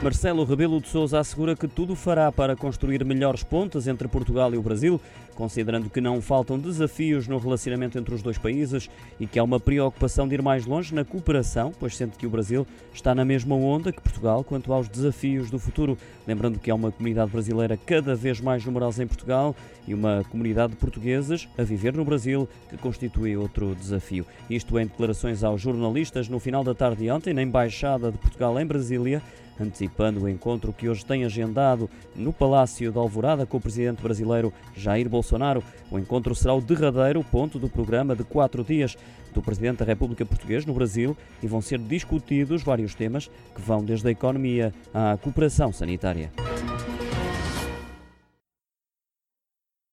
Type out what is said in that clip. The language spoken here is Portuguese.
Marcelo Rebelo de Sousa assegura que tudo fará para construir melhores pontes entre Portugal e o Brasil, considerando que não faltam desafios no relacionamento entre os dois países e que há uma preocupação de ir mais longe na cooperação, pois sente que o Brasil está na mesma onda que Portugal quanto aos desafios do futuro. Lembrando que há uma comunidade brasileira cada vez mais numerosa em Portugal e uma comunidade de portugueses a viver no Brasil, que constitui outro desafio. Isto em declarações aos jornalistas no final da tarde de ontem, na Embaixada de Portugal em Brasília antecipando o encontro que hoje tem agendado no Palácio da Alvorada com o presidente brasileiro Jair Bolsonaro. O encontro será o derradeiro ponto do programa de quatro dias do presidente da República Portuguesa no Brasil e vão ser discutidos vários temas que vão desde a economia à cooperação sanitária.